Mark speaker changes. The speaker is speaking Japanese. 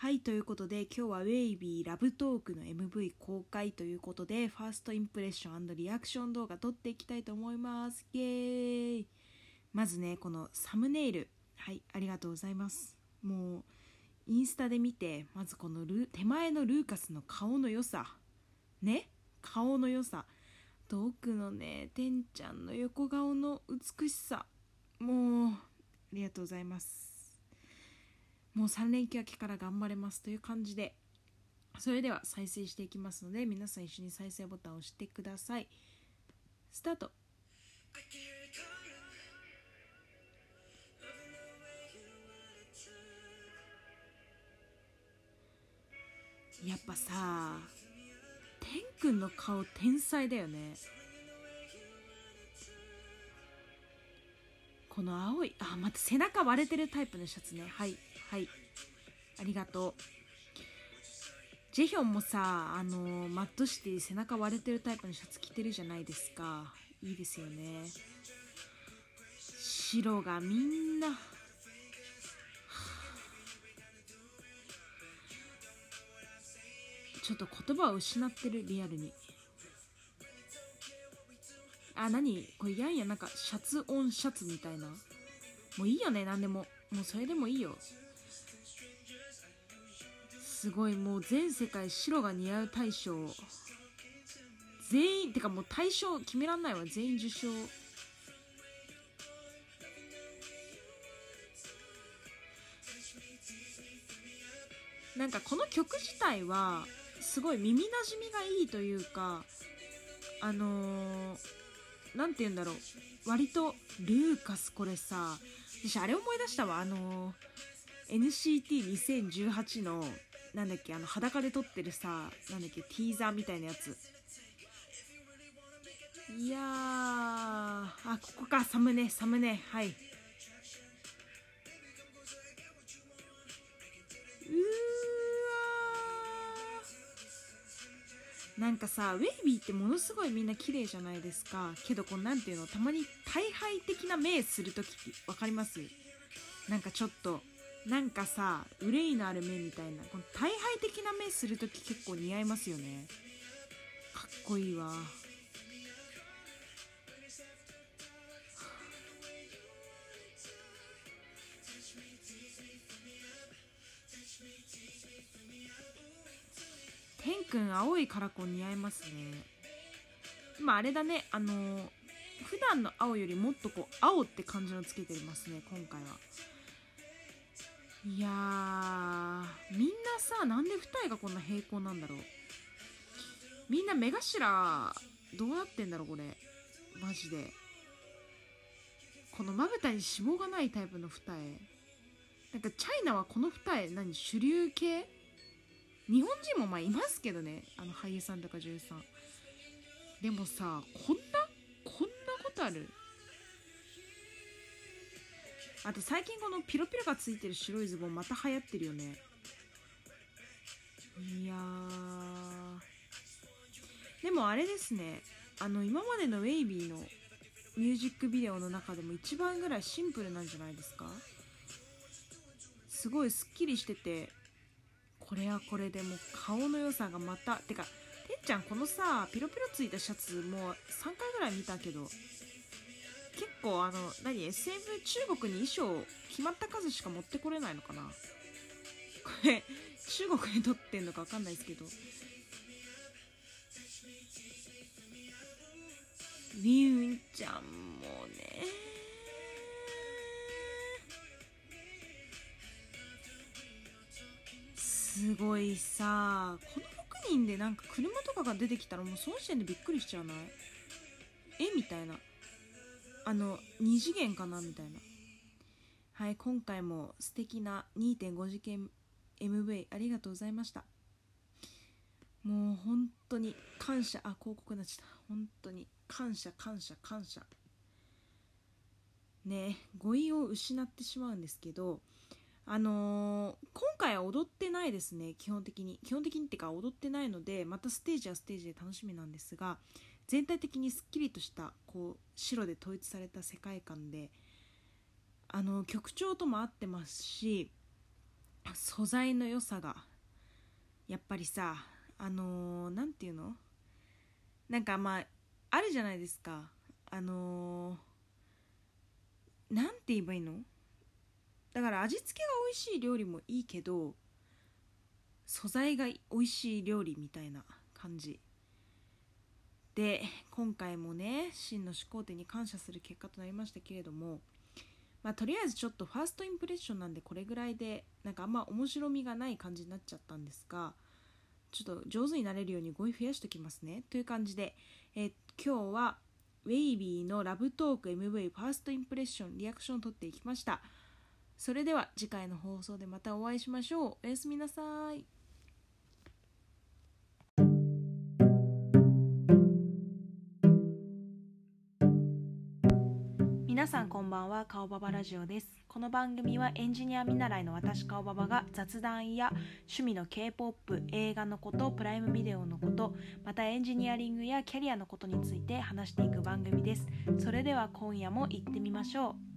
Speaker 1: はいということで今日はウェイビーラブトークの MV 公開ということでファーストインプレッションリアクション動画撮っていきたいと思います。イエーイ。まずねこのサムネイル。はいありがとうございます。もうインスタで見てまずこのル手前のルーカスの顔の良さ。ね？顔の良さ。と奥のねてんちゃんの横顔の美しさ。もうありがとうございます。もう3連休明けから頑張れますという感じでそれでは再生していきますので皆さん一緒に再生ボタンを押してください。スタート。やっぱさ天くんの顔天才だよね。この青いあまた背中割れてるタイプのシャツね。はいはい。ありがとう。ジェヒョンもさあのマットシティ背中割れてるタイプのシャツ着てるじゃないですか。いいですよね。白がみんな。ちょっと言葉を失ってるリアルに。あ何？これやんやなんかシャツオンシャツみたいな。もういいよね何でも。もうそれでもいいよ。すごいもう全世界白が似合う大賞。全員てかもう大賞決めらんないわ。全員受賞。なんかこの曲自体はすごい耳なじみがいいというかあの何、て言うんだろう。割とルーカスこれさ私あれ思い出したわ。あの、NCT2018 のなんだっけあの裸で撮ってるさなんだっけティーザーみたいなやつ。いやあここか。サムネサムネ。はい。なんかさウェイビーってものすごいみんな綺麗じゃないですか。けどこうなんていうのたまに大敗的な目する時って分かります？なんかちょっとなんかさ憂いのある目みたいな。この大敗的な目する時結構似合いますよね。かっこいいわ。天くん青いカラコン似合いますね。今あれだね。あの普段の青よりもっとこう青って感じのつけてますね今回は。いやーみんなさなんで二重がこんな平行なんだろう。みんな目頭どうなってんだろうこれ。マジで。このまぶたに脂肪がないタイプの二重。なんかチャイナはこの二重何主流系？日本人もまあいますけどねあの俳優さんとか女優さん。でもさこんなこんなことある？あと最近このピロピロがついてる白いズボンまた流行ってるよね。いやでもあれですねあの今までのウェイビーのミュージックビデオの中でも一番ぐらいシンプルなんじゃないですか？すごいすっきりしててこれはこれでもう顔の良さがまたてかてっちゃんこのさピロピロついたシャツもう3回ぐらい見たけど結構あの何 SF 中国に衣装決まった数しか持ってこれないのかな？これ中国で撮ってんのか分かんないですけど。ウィンちゃんもね。すごいさこの6人でなんか車とかが出てきたらもうその時点でびっくりしちゃわない？え？みたいな。あの2次元かな？みたいな。はい今回も素敵な2.5次元 MV ありがとうございました。もう本当に感謝。あ広告になっちゃった。本当に感謝感謝感謝。ね語彙を失ってしまうんですけどあのー、今回は踊ってないですね基本的に。基本的にっていうか踊ってないのでまたステージはステージで楽しみなんですが全体的にすっきりとしたこう白で統一された世界観であの曲調とも合ってますし素材の良さがやっぱりさあの何、ー、て言うの？なんかまああるじゃないですか。あの何、ー、て言えばいいの？だから味付けが美味しい料理もいいけど素材が美味しい料理みたいな感じ。で今回もね真の始皇帝に感謝する結果となりましたけれどもまあとりあえずちょっとファーストインプレッションなんでこれぐらいでなんかあんま面白みがない感じになっちゃったんですがちょっと上手になれるように語彙増やしておきますね。という感じで、えー、今日はウェイビーのラブトーク MV ファーストインプレッションリアクションを取っていきました。それでは次回の放送でまたお会いしましょう。おやすみなさい。皆さんこんばんは。顔ババラジオです。この番組はエンジニア見習いの私顔ババが雑談や趣味の K-POP 映画のことプライムビデオのことまたエンジニアリングやキャリアのことについて話していく番組です。それでは今夜も行ってみましょう。